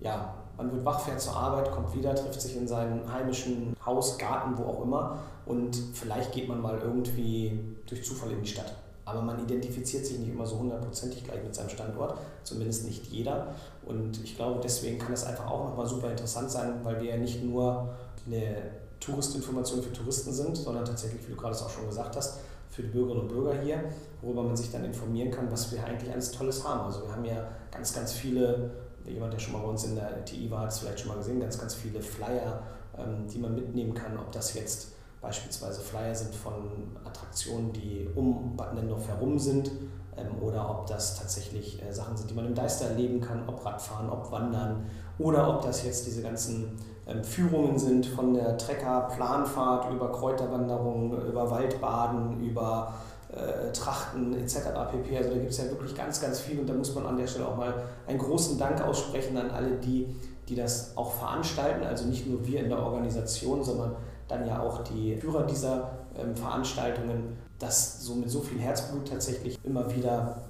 ja, man wird wach, fährt zur Arbeit, kommt wieder, trifft sich in seinem heimischen Haus, Garten, wo auch immer und vielleicht geht man mal irgendwie durch Zufall in die Stadt. Aber man identifiziert sich nicht immer so hundertprozentig gleich mit seinem Standort, zumindest nicht jeder. Und ich glaube, deswegen kann das einfach auch nochmal super interessant sein, weil wir ja nicht nur eine Touristinformation für Touristen sind, sondern tatsächlich, wie du gerade es auch schon gesagt hast, für die Bürgerinnen und Bürger hier, worüber man sich dann informieren kann, was wir eigentlich alles Tolles haben. Also wir haben ja ganz, ganz viele, jemand, der schon mal bei uns in der TI war, hat es vielleicht schon mal gesehen, ganz, ganz viele Flyer, ähm, die man mitnehmen kann, ob das jetzt beispielsweise Flyer sind von Attraktionen, die um Bad Nendorf herum sind, ähm, oder ob das tatsächlich äh, Sachen sind, die man im Deister erleben kann, ob Radfahren, ob Wandern, oder ob das jetzt diese ganzen Führungen sind von der Trecker-Planfahrt über Kräuterwanderungen, über Waldbaden, über äh, Trachten etc. pp. Also da gibt es ja wirklich ganz, ganz viel und da muss man an der Stelle auch mal einen großen Dank aussprechen an alle die, die das auch veranstalten. Also nicht nur wir in der Organisation, sondern dann ja auch die Führer dieser ähm, Veranstaltungen, das so mit so viel Herzblut tatsächlich immer wieder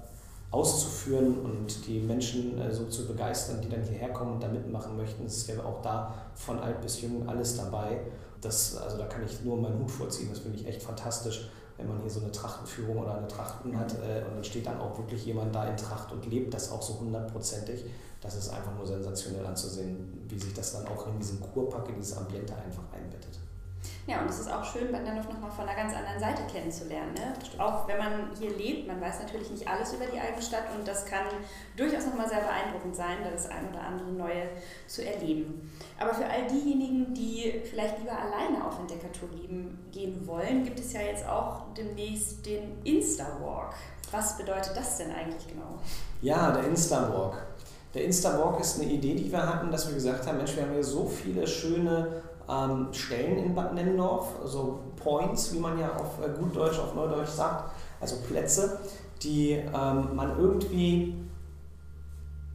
auszuführen und die Menschen äh, so zu begeistern, die dann hierher kommen und da mitmachen möchten. Es ist ja auch da von alt bis jung alles dabei. Das, also da kann ich nur meinen Hut vorziehen. Das finde ich echt fantastisch, wenn man hier so eine Trachtenführung oder eine Trachten hat äh, und dann steht dann auch wirklich jemand da in Tracht und lebt das auch so hundertprozentig. Das ist einfach nur sensationell anzusehen, wie sich das dann auch in diesem Kurpack, in dieses Ambiente einfach einbettet. Ja, und es ist auch schön, Bandanow nochmal von einer ganz anderen Seite kennenzulernen. Ne? Auch wenn man hier lebt, man weiß natürlich nicht alles über die eigene Stadt und das kann durchaus nochmal sehr beeindruckend sein, da das ein oder andere Neue zu erleben. Aber für all diejenigen, die vielleicht lieber alleine auf Entdeckertour gehen wollen, gibt es ja jetzt auch demnächst den Insta-Walk. Was bedeutet das denn eigentlich genau? Ja, der Insta-Walk. Der Insta-Walk ist eine Idee, die wir hatten, dass wir gesagt haben, Mensch, wir haben hier so viele schöne ähm, Stellen in Bad Nennendorf, also Points, wie man ja auf äh, gut Deutsch, auf Neudeutsch sagt, also Plätze, die ähm, man irgendwie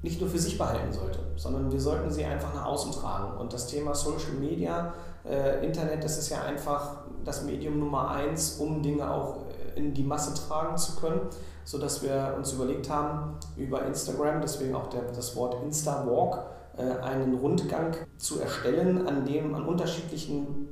nicht nur für sich behalten sollte, sondern wir sollten sie einfach nach außen tragen. Und das Thema Social Media, äh, Internet, das ist ja einfach das Medium Nummer eins, um Dinge auch in die Masse tragen zu können, sodass wir uns überlegt haben, über Instagram, deswegen auch der, das Wort Insta-Walk, äh, einen Rundgang zu erstellen, an dem an unterschiedlichen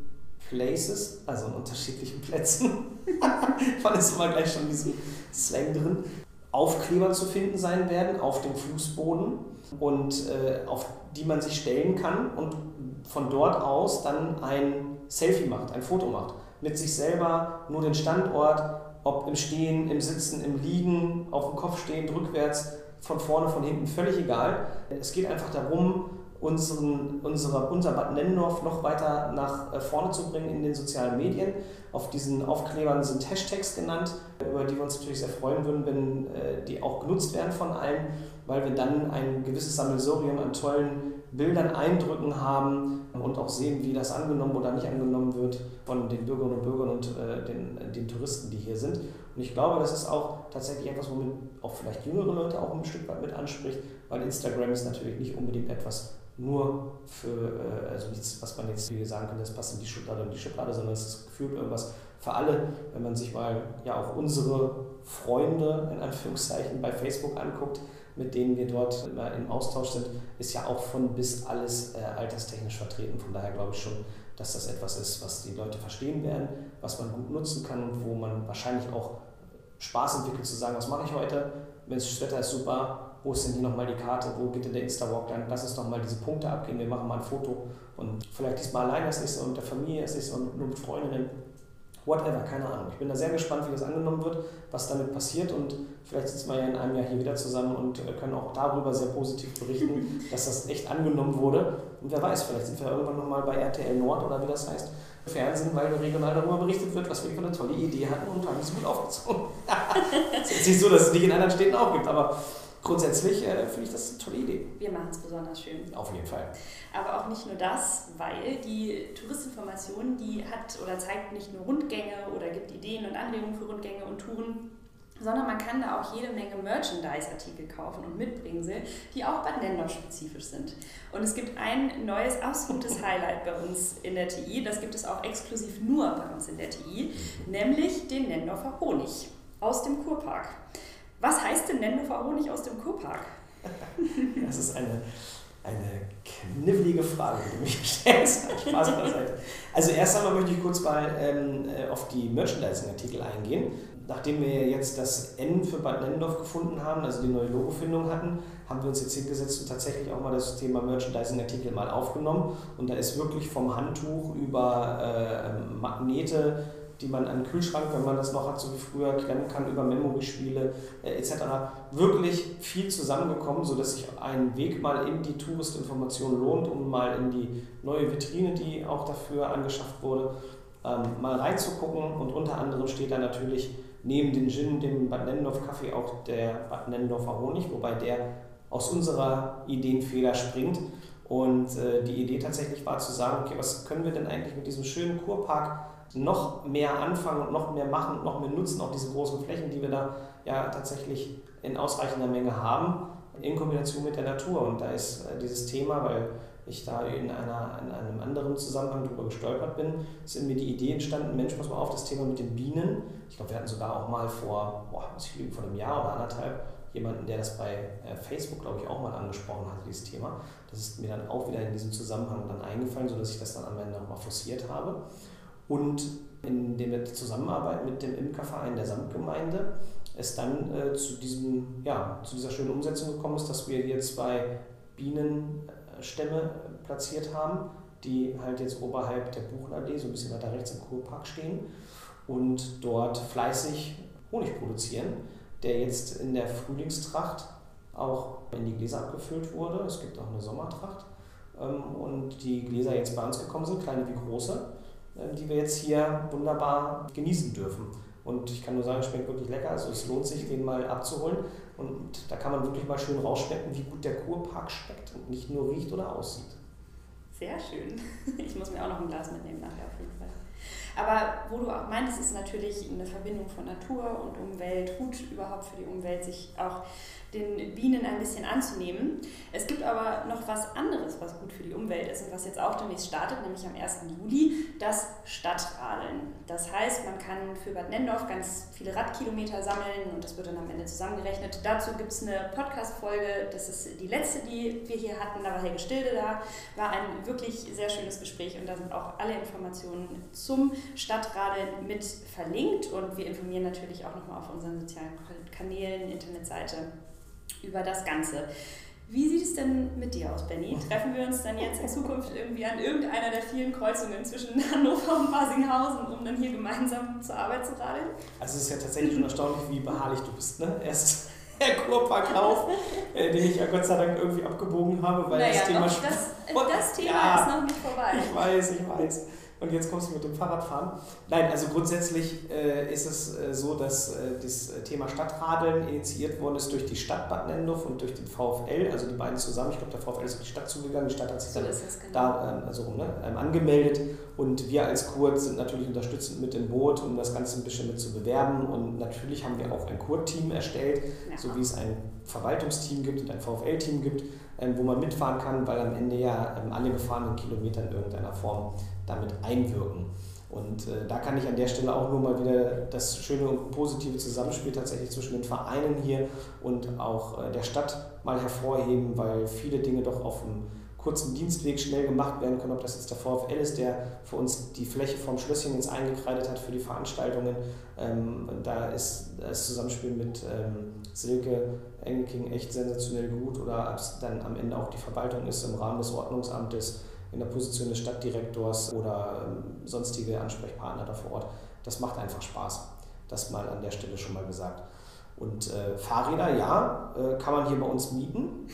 Places, also an unterschiedlichen Plätzen, man ist immer gleich schon in Slang drin, Aufkleber zu finden sein werden auf dem Fußboden und äh, auf die man sich stellen kann und von dort aus dann ein Selfie macht, ein Foto macht. Mit sich selber, nur den Standort, ob im Stehen, im Sitzen, im Liegen, auf dem Kopf stehen, rückwärts, von vorne, von hinten, völlig egal. Es geht einfach darum, unseren, unsere, unser Bad Nennendorf noch weiter nach äh, vorne zu bringen in den sozialen Medien. Auf diesen Aufklebern sind Hashtags genannt, über die wir uns natürlich sehr freuen würden, wenn äh, die auch genutzt werden von allen, weil wir dann ein gewisses Sammelsurium an tollen Bildern, Eindrücken haben und auch sehen, wie das angenommen oder nicht angenommen wird von den Bürgerinnen und Bürgern und äh, den, den Touristen, die hier sind. Und ich glaube, das ist auch tatsächlich etwas, womit auch vielleicht jüngere Leute auch ein Stück weit mit anspricht, weil Instagram ist natürlich nicht unbedingt etwas nur für, äh, also nichts, was man jetzt hier sagen könnte, das passt in die Schublade und die Schublade, sondern es ist gefühlt irgendwas für alle. Wenn man sich mal ja auch unsere Freunde in Anführungszeichen bei Facebook anguckt, mit denen wir dort im Austausch sind, ist ja auch von bis alles äh, alterstechnisch vertreten. Von daher glaube ich schon, dass das etwas ist, was die Leute verstehen werden, was man gut nutzen kann und wo man wahrscheinlich auch Spaß entwickelt zu sagen, was mache ich heute, wenn das Wetter ist super, wo ist denn hier nochmal die Karte, wo geht denn der Insta-Walk lang, lass uns doch mal diese Punkte abgehen, wir machen mal ein Foto und vielleicht diesmal alleine das nächste und mit der Familie das nächste und nur mit Freundinnen whatever, keine Ahnung. Ich bin da sehr gespannt, wie das angenommen wird, was damit passiert und vielleicht sitzen wir ja in einem Jahr hier wieder zusammen und äh, können auch darüber sehr positiv berichten, dass das echt angenommen wurde. Und wer weiß, vielleicht sind wir irgendwann nochmal bei RTL Nord oder wie das heißt, Fernsehen, weil regional darüber berichtet wird, was wir für eine tolle Idee hatten und haben es gut aufgezogen. es ist nicht so, dass es nicht in anderen Städten auch gibt, aber grundsätzlich äh, finde ich das eine tolle Idee. Wir machen es besonders schön. Auf jeden Fall. Aber auch nicht nur das, weil die Touristinformation, die hat oder zeigt nicht nur Rundgänge oder gibt Ideen und Anregungen für Rundgänge und Touren, sondern man kann da auch jede Menge Merchandise-Artikel kaufen und Mitbringsel, die auch Bad Nendorf spezifisch sind. Und es gibt ein neues, absolutes Highlight bei uns in der TI, das gibt es auch exklusiv nur bei uns in der TI, nämlich den Nendorfer Honig aus dem Kurpark. Was heißt denn Nennhofer Honig aus dem Kurpark? Das ist eine, eine knifflige Frage, die du mich stellst. Spaß beiseite. Also erst einmal möchte ich kurz mal ähm, äh, auf die Merchandising-Artikel eingehen. Nachdem wir jetzt das N für Bad Nennendorf gefunden haben, also die neue Logofindung hatten, haben wir uns jetzt hingesetzt und tatsächlich auch mal das Thema Merchandising-Artikel mal aufgenommen. Und da ist wirklich vom Handtuch über äh, Magnete die man an den Kühlschrank, wenn man das noch hat, so wie früher, klemmen kann über Memory-Spiele äh, etc. Wirklich viel zusammengekommen, sodass sich ein Weg mal in die Touristinformation lohnt, um mal in die neue Vitrine, die auch dafür angeschafft wurde, ähm, mal reinzugucken. Und unter anderem steht da natürlich neben dem Gin, dem Bad Nennendorf Kaffee auch der Bad Nennendorfer Honig, wobei der aus unserer Ideenfehler springt Und äh, die Idee tatsächlich war zu sagen, okay, was können wir denn eigentlich mit diesem schönen Kurpark noch mehr anfangen und noch mehr machen und noch mehr nutzen, auch diese großen Flächen, die wir da ja tatsächlich in ausreichender Menge haben, in Kombination mit der Natur. Und da ist äh, dieses Thema, weil ich da in, einer, in einem anderen Zusammenhang drüber gestolpert bin, sind mir die Idee entstanden, Mensch, muss man auf das Thema mit den Bienen. Ich glaube, wir hatten sogar auch mal vor, boah, muss ich lügen, vor einem Jahr oder anderthalb jemanden, der das bei äh, Facebook, glaube ich, auch mal angesprochen hat, dieses Thema. Das ist mir dann auch wieder in diesem Zusammenhang dann eingefallen, sodass ich das dann am Ende nochmal forciert habe. Und in der Zusammenarbeit mit dem Imkerverein der Samtgemeinde es dann äh, zu, diesem, ja, zu dieser schönen Umsetzung gekommen ist, dass wir hier zwei Bienenstämme platziert haben, die halt jetzt oberhalb der Buchenallee, so ein bisschen weiter rechts im Kurpark stehen und dort fleißig Honig produzieren, der jetzt in der Frühlingstracht auch in die Gläser abgefüllt wurde. Es gibt auch eine Sommertracht ähm, und die Gläser jetzt bei uns gekommen sind, kleine wie große, äh, die wir jetzt hier wunderbar genießen dürfen. Und ich kann nur sagen, es schmeckt wirklich lecker. Also es lohnt sich, den mal abzuholen. Und da kann man wirklich mal schön rausschmecken, wie gut der Kurpark schmeckt und nicht nur riecht oder aussieht. Sehr schön. Ich muss mir auch noch ein Glas mitnehmen nachher auf jeden Fall. Aber wo du auch meintest, ist natürlich eine Verbindung von Natur und Umwelt, gut überhaupt für die Umwelt, sich auch den Bienen ein bisschen anzunehmen. Es gibt aber noch was anderes, was gut für die Umwelt ist und was jetzt auch demnächst startet, nämlich am 1. Juli, das Stadtradeln. Das heißt, man kann für Bad Nendorf ganz viele Radkilometer sammeln und das wird dann am Ende zusammengerechnet. Dazu gibt es eine Podcast-Folge, das ist die letzte, die wir hier hatten, da war Helge Stilde da, war ein wirklich sehr schönes Gespräch und da sind auch alle Informationen zum Stadtradeln mit verlinkt und wir informieren natürlich auch nochmal auf unseren sozialen Kanälen, Internetseite über das Ganze. Wie sieht es denn mit dir aus, Benny? Treffen wir uns dann jetzt in Zukunft irgendwie an irgendeiner der vielen Kreuzungen zwischen Hannover und Basinghausen, um dann hier gemeinsam zur Arbeit zu radeln? Also es ist ja tatsächlich schon erstaunlich, wie beharrlich du bist. Ne? Erst der Kurparklauf, äh, den ich ja Gott sei Dank irgendwie abgebogen habe, weil naja, das Thema... Doch, das, das Thema ja, ist noch nicht vorbei. Ich weiß, ich weiß und jetzt kommst du mit dem Fahrradfahren. Nein, also grundsätzlich äh, ist es äh, so, dass äh, das Thema Stadtradeln initiiert worden ist durch die Stadt Bad Nendorf und durch den VfL, also die beiden zusammen. Ich glaube, der VfL ist auf die Stadt zugegangen, die Stadt hat sich so dann genau. da ähm, also, ne, ähm, angemeldet und wir als Kurt sind natürlich unterstützend mit im Boot, um das Ganze ein bisschen mit zu bewerben und natürlich haben wir auch ein Kurt-Team erstellt, ja. so wie es ein Verwaltungsteam gibt und ein VfL-Team gibt, ähm, wo man mitfahren kann, weil am Ende ja alle gefahrenen Kilometer in irgendeiner Form damit einwirken. Und äh, da kann ich an der Stelle auch nur mal wieder das schöne und positive Zusammenspiel tatsächlich zwischen den Vereinen hier und auch äh, der Stadt mal hervorheben, weil viele Dinge doch auf einem kurzen Dienstweg schnell gemacht werden können, ob das jetzt der VfL ist, der für uns die Fläche vom Schlösschen jetzt eingekreidet hat für die Veranstaltungen. Ähm, da ist das Zusammenspiel mit ähm, Silke Engelking echt sensationell gut oder ob es dann am Ende auch die Verwaltung ist im Rahmen des Ordnungsamtes in der Position des Stadtdirektors oder ähm, sonstige Ansprechpartner da vor Ort. Das macht einfach Spaß. Das mal an der Stelle schon mal gesagt. Und äh, Fahrräder, ja, äh, kann man hier bei uns mieten.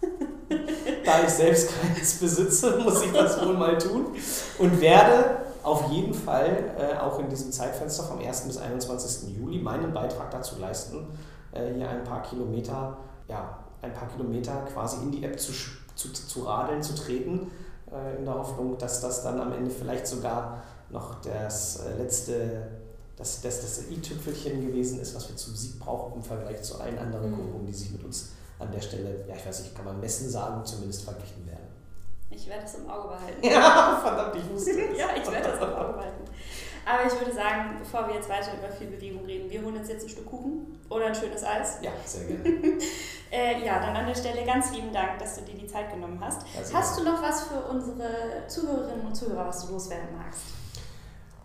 da ich selbst keines besitze, muss ich das wohl mal tun. Und werde auf jeden Fall äh, auch in diesem Zeitfenster vom 1. bis 21. Juli meinen Beitrag dazu leisten, äh, hier ein paar Kilometer, ja, ein paar Kilometer quasi in die App zu, zu, zu radeln, zu treten in der Hoffnung, dass das dann am Ende vielleicht sogar noch das äh, letzte, das, das, das i-Tüpfelchen gewesen ist, was wir zum Sieg brauchen im Vergleich zu allen anderen mhm. Gruppen, die sich mit uns an der Stelle, ja ich weiß nicht, kann man messen sagen, zumindest verglichen werden. Ich werde das im Auge behalten. Ja, verdammt, ich wusste es. ja, ich werde das im Auge behalten. Aber ich würde sagen, bevor wir jetzt weiter über viel Bewegung reden, wir holen uns jetzt ein Stück Kuchen oder ein schönes Eis. Ja, sehr gerne. äh, ja, dann an der Stelle ganz lieben Dank, dass du dir die Zeit genommen hast. hast du noch was für unsere Zuhörerinnen und Zuhörer, was du loswerden magst?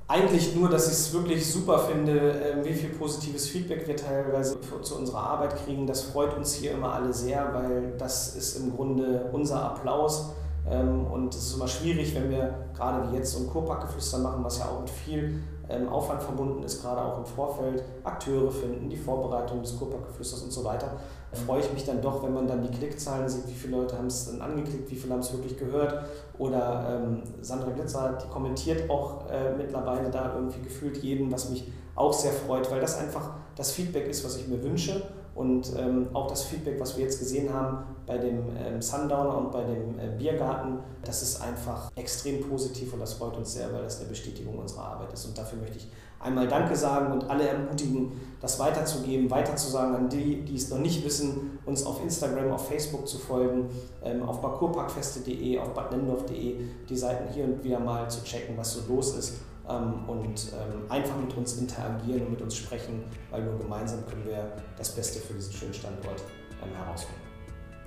Eigentlich nur, dass ich es wirklich super finde, ähm, wie viel positives Feedback wir teilweise zu unserer Arbeit kriegen. Das freut uns hier immer alle sehr, weil das ist im Grunde unser Applaus und es ist immer schwierig, wenn wir gerade wie jetzt so ein Kurpackgeflüster machen, was ja auch mit viel ähm, Aufwand verbunden ist, gerade auch im Vorfeld, Akteure finden, die Vorbereitung des Kurpackgeflüsters und so weiter. Da freue ich mich dann doch, wenn man dann die Klickzahlen sieht, wie viele Leute haben es dann angeklickt, wie viele haben es wirklich gehört. Oder ähm, Sandra Glitzer, die kommentiert auch äh, mittlerweile da irgendwie gefühlt jeden, was mich auch sehr freut, weil das einfach das Feedback ist, was ich mir wünsche Und ähm, auch das Feedback, was wir jetzt gesehen haben bei dem ähm, Sundowner und bei dem äh, Biergarten, das ist einfach extrem positiv und das freut uns sehr, weil das eine Bestätigung unserer Arbeit ist. Und dafür möchte ich einmal Danke sagen und alle ermutigen, das weiterzugeben, weiterzusagen an die, die es noch nicht wissen, uns auf Instagram, auf Facebook zu folgen, ähm, auf parkourparkfeste.de, auf badnendorf.de, die Seiten hier und wieder mal zu checken, was so los ist und ähm, einfach mit uns interagieren und mit uns sprechen, weil nur gemeinsam können wir das Beste für diesen schönen Standort ähm, herausholen.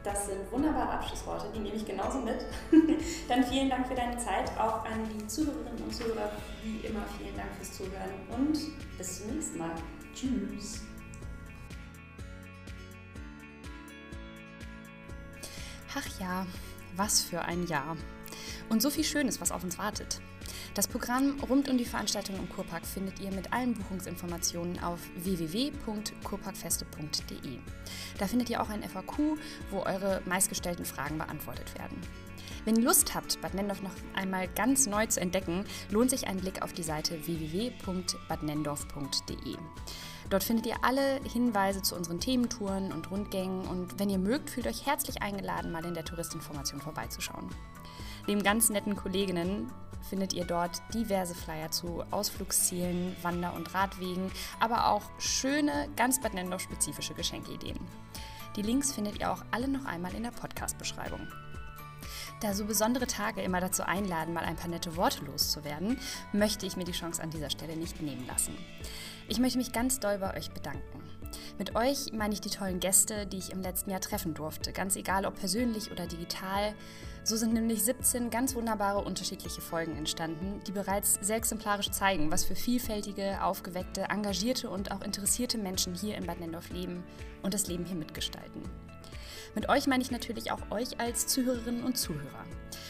Das sind wunderbare Abschlussworte, die nehme ich genauso mit. Dann vielen Dank für deine Zeit, auch an die Zuhörerinnen und Zuhörer. Wie immer vielen Dank fürs Zuhören und bis zum nächsten Mal. Tschüss. Ach ja, was für ein Jahr. Und so viel Schönes, was auf uns wartet. Das Programm rund um die Veranstaltung im Kurpark findet ihr mit allen Buchungsinformationen auf www.kurparkfeste.de. Da findet ihr auch ein FAQ, wo eure meistgestellten Fragen beantwortet werden. Wenn ihr Lust habt, Bad Nendorf noch einmal ganz neu zu entdecken, lohnt sich ein Blick auf die Seite www.badnendorf.de. Dort findet ihr alle Hinweise zu unseren Thementouren und Rundgängen und wenn ihr mögt, fühlt euch herzlich eingeladen, mal in der Touristinformation vorbeizuschauen. Neben ganz netten Kolleginnen findet ihr dort diverse Flyer zu Ausflugszielen, Wander- und Radwegen, aber auch schöne, ganz Bad Nendorf-spezifische Geschenkeideen. Die Links findet ihr auch alle noch einmal in der Podcast-Beschreibung. Da so besondere Tage immer dazu einladen, mal ein paar nette Worte loszuwerden, möchte ich mir die Chance an dieser Stelle nicht nehmen lassen. Ich möchte mich ganz doll bei euch bedanken. Mit euch meine ich die tollen Gäste, die ich im letzten Jahr treffen durfte, ganz egal ob persönlich oder digital. So sind nämlich 17 ganz wunderbare unterschiedliche Folgen entstanden, die bereits sehr exemplarisch zeigen, was für vielfältige, aufgeweckte, engagierte und auch interessierte Menschen hier in Bad Nendorf leben und das Leben hier mitgestalten. Mit euch meine ich natürlich auch euch als Zuhörerinnen und Zuhörer.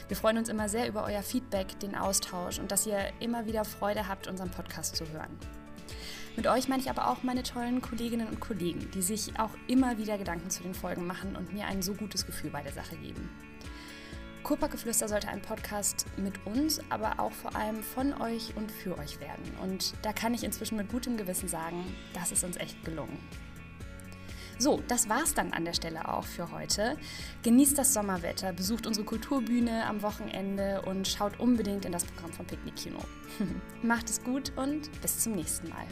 Wir freuen uns immer sehr über euer Feedback, den Austausch und dass ihr immer wieder Freude habt, unseren Podcast zu hören. Mit euch meine ich aber auch meine tollen Kolleginnen und Kollegen, die sich auch immer wieder Gedanken zu den Folgen machen und mir ein so gutes Gefühl bei der Sache geben. Kurparkgeflüster sollte ein Podcast mit uns, aber auch vor allem von euch und für euch werden. Und da kann ich inzwischen mit gutem Gewissen sagen, das ist uns echt gelungen. So, das war's dann an der Stelle auch für heute. Genießt das Sommerwetter, besucht unsere Kulturbühne am Wochenende und schaut unbedingt in das Programm vom Picknick Kino. Macht es gut und bis zum nächsten Mal.